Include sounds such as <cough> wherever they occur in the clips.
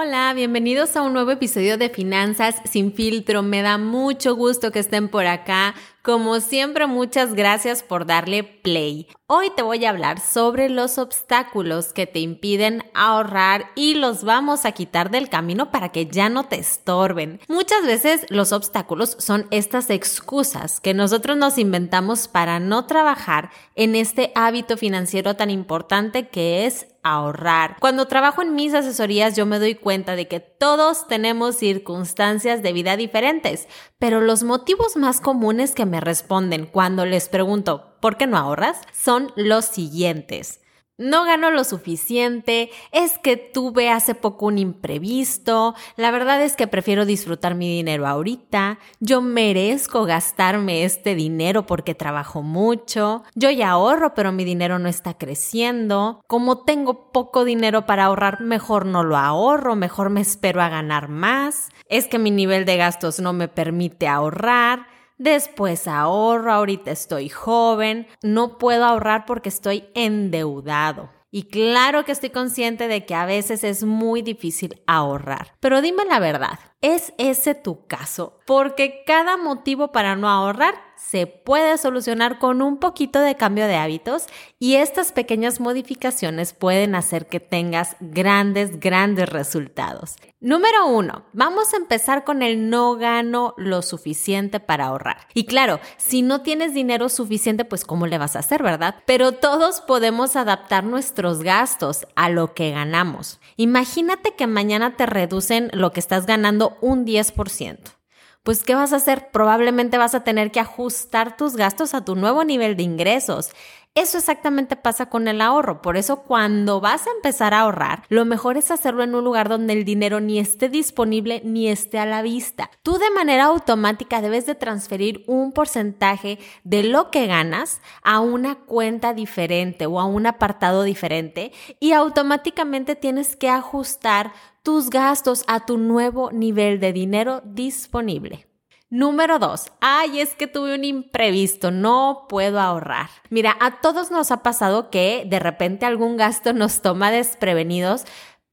Hola, bienvenidos a un nuevo episodio de Finanzas sin filtro. Me da mucho gusto que estén por acá. Como siempre, muchas gracias por darle play. Hoy te voy a hablar sobre los obstáculos que te impiden ahorrar y los vamos a quitar del camino para que ya no te estorben. Muchas veces los obstáculos son estas excusas que nosotros nos inventamos para no trabajar en este hábito financiero tan importante que es ahorrar. Cuando trabajo en mis asesorías yo me doy cuenta de que todos tenemos circunstancias de vida diferentes, pero los motivos más comunes que me responden cuando les pregunto ¿por qué no ahorras? son los siguientes. No gano lo suficiente, es que tuve hace poco un imprevisto, la verdad es que prefiero disfrutar mi dinero ahorita, yo merezco gastarme este dinero porque trabajo mucho, yo ya ahorro pero mi dinero no está creciendo, como tengo poco dinero para ahorrar, mejor no lo ahorro, mejor me espero a ganar más, es que mi nivel de gastos no me permite ahorrar, Después ahorro, ahorita estoy joven, no puedo ahorrar porque estoy endeudado. Y claro que estoy consciente de que a veces es muy difícil ahorrar. Pero dime la verdad, ¿es ese tu caso? Porque cada motivo para no ahorrar se puede solucionar con un poquito de cambio de hábitos y estas pequeñas modificaciones pueden hacer que tengas grandes, grandes resultados. Número uno, vamos a empezar con el no gano lo suficiente para ahorrar. Y claro, si no tienes dinero suficiente, pues ¿cómo le vas a hacer, verdad? Pero todos podemos adaptar nuestros gastos a lo que ganamos. Imagínate que mañana te reducen lo que estás ganando un 10% pues ¿qué vas a hacer? Probablemente vas a tener que ajustar tus gastos a tu nuevo nivel de ingresos. Eso exactamente pasa con el ahorro. Por eso cuando vas a empezar a ahorrar, lo mejor es hacerlo en un lugar donde el dinero ni esté disponible ni esté a la vista. Tú de manera automática debes de transferir un porcentaje de lo que ganas a una cuenta diferente o a un apartado diferente y automáticamente tienes que ajustar tus gastos a tu nuevo nivel de dinero disponible. Número dos, ay, es que tuve un imprevisto, no puedo ahorrar. Mira, a todos nos ha pasado que de repente algún gasto nos toma desprevenidos,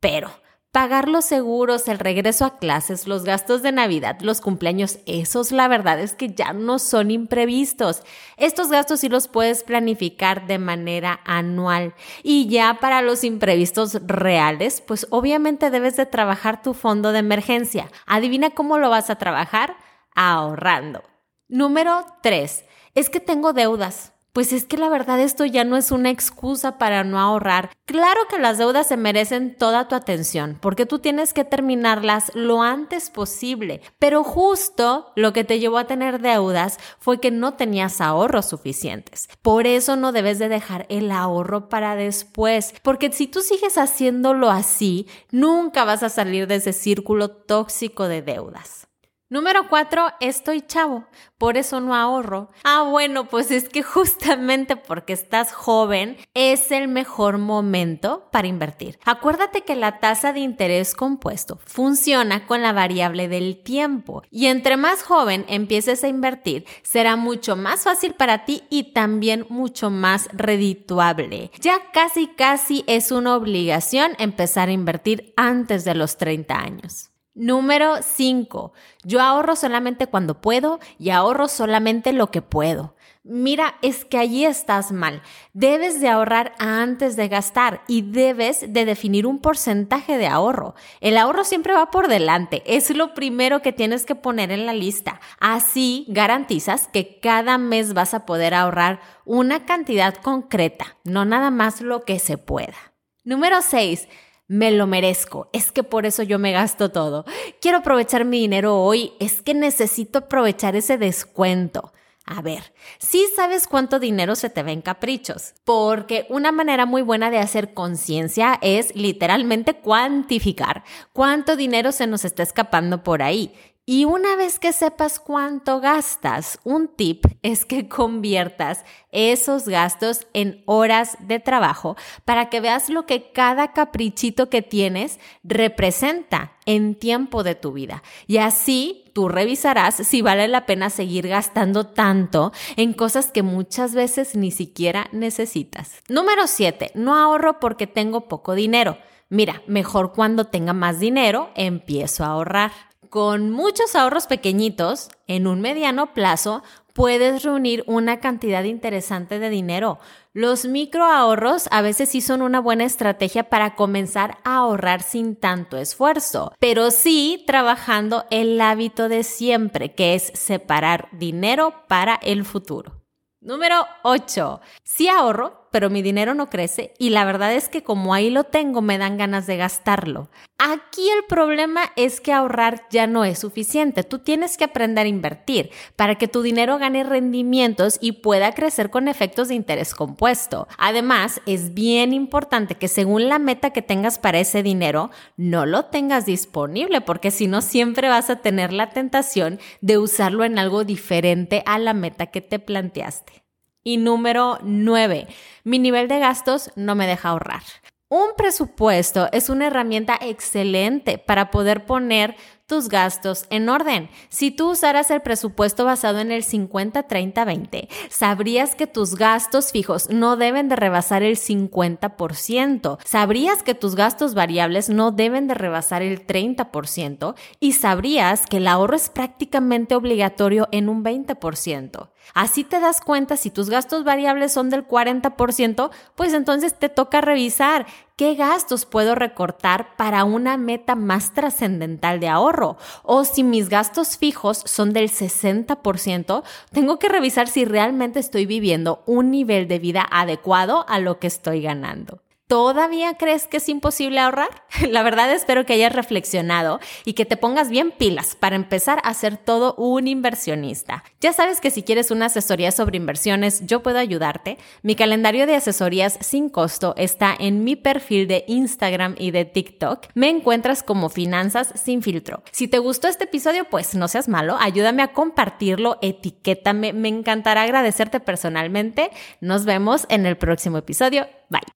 pero pagar los seguros, el regreso a clases, los gastos de Navidad, los cumpleaños, esos la verdad es que ya no son imprevistos. Estos gastos sí los puedes planificar de manera anual. Y ya para los imprevistos reales, pues obviamente debes de trabajar tu fondo de emergencia. Adivina cómo lo vas a trabajar ahorrando. Número 3. Es que tengo deudas. Pues es que la verdad esto ya no es una excusa para no ahorrar. Claro que las deudas se merecen toda tu atención, porque tú tienes que terminarlas lo antes posible. Pero justo lo que te llevó a tener deudas fue que no tenías ahorros suficientes. Por eso no debes de dejar el ahorro para después, porque si tú sigues haciéndolo así, nunca vas a salir de ese círculo tóxico de deudas. Número cuatro, estoy chavo, por eso no ahorro. Ah, bueno, pues es que <laughs> justamente porque estás joven es el mejor momento para invertir. Acuérdate que la tasa de interés compuesto funciona con la variable del tiempo y entre más joven empieces a invertir, será mucho más fácil para ti y también mucho más redituable. Ya casi casi es una obligación empezar a invertir antes de los 30 años. Número 5. Yo ahorro solamente cuando puedo y ahorro solamente lo que puedo. Mira, es que allí estás mal. Debes de ahorrar antes de gastar y debes de definir un porcentaje de ahorro. El ahorro siempre va por delante. Es lo primero que tienes que poner en la lista. Así garantizas que cada mes vas a poder ahorrar una cantidad concreta, no nada más lo que se pueda. Número 6 me lo merezco, es que por eso yo me gasto todo. Quiero aprovechar mi dinero hoy, es que necesito aprovechar ese descuento. A ver, sí sabes cuánto dinero se te ve en caprichos, porque una manera muy buena de hacer conciencia es literalmente cuantificar cuánto dinero se nos está escapando por ahí. Y una vez que sepas cuánto gastas, un tip es que <laughs> conviertas esos gastos en horas de trabajo para que veas lo que cada caprichito que tienes representa en tiempo de tu vida. Y así tú revisarás si vale la pena seguir gastando tanto en cosas que muchas veces ni siquiera necesitas. Número 7. No ahorro porque tengo poco dinero. Mira, mejor cuando tenga más dinero empiezo a ahorrar. Con muchos ahorros pequeñitos, en un mediano plazo, puedes reunir una cantidad interesante de dinero. Los microahorros a veces sí son una buena estrategia para comenzar a ahorrar sin tanto esfuerzo, pero sí trabajando el hábito de siempre, que es separar dinero para el futuro. Número 8. Sí ahorro, pero mi dinero no crece y la verdad es que como ahí lo tengo me dan ganas de gastarlo. Aquí el problema es que ahorrar ya no es suficiente. Tú tienes que aprender a invertir para que tu dinero gane rendimientos y pueda crecer con efectos de interés compuesto. Además, es bien importante que según la meta que tengas para ese dinero, no lo tengas disponible porque si no siempre vas a tener la tentación de usarlo en algo diferente a la meta que te planteaste. Y número 9, mi nivel de gastos no me deja ahorrar. Un presupuesto es una herramienta excelente para poder poner tus gastos en orden. Si tú usaras el presupuesto basado en el 50-30-20, sabrías que tus gastos fijos no deben de rebasar el 50%, sabrías que tus gastos variables no deben de rebasar el 30% y sabrías que el ahorro es prácticamente obligatorio en un 20%. Así te das cuenta si tus gastos variables son del 40%, pues entonces te toca revisar qué gastos puedo recortar para una meta más trascendental de ahorro o si mis gastos fijos son del 60%, tengo que revisar si realmente estoy viviendo un nivel de vida adecuado a lo que estoy ganando. ¿Todavía crees que es imposible ahorrar? <laughs> La verdad espero que hayas reflexionado y que te pongas bien pilas para empezar a ser todo un inversionista. Ya sabes que si quieres una asesoría sobre inversiones, yo puedo ayudarte. Mi calendario de asesorías sin costo está en mi perfil de Instagram y de TikTok. Me encuentras como Finanzas sin filtro. Si te gustó este episodio, pues no seas malo, ayúdame a compartirlo, etiquétame. Me encantará agradecerte personalmente. Nos vemos en el próximo episodio. Bye.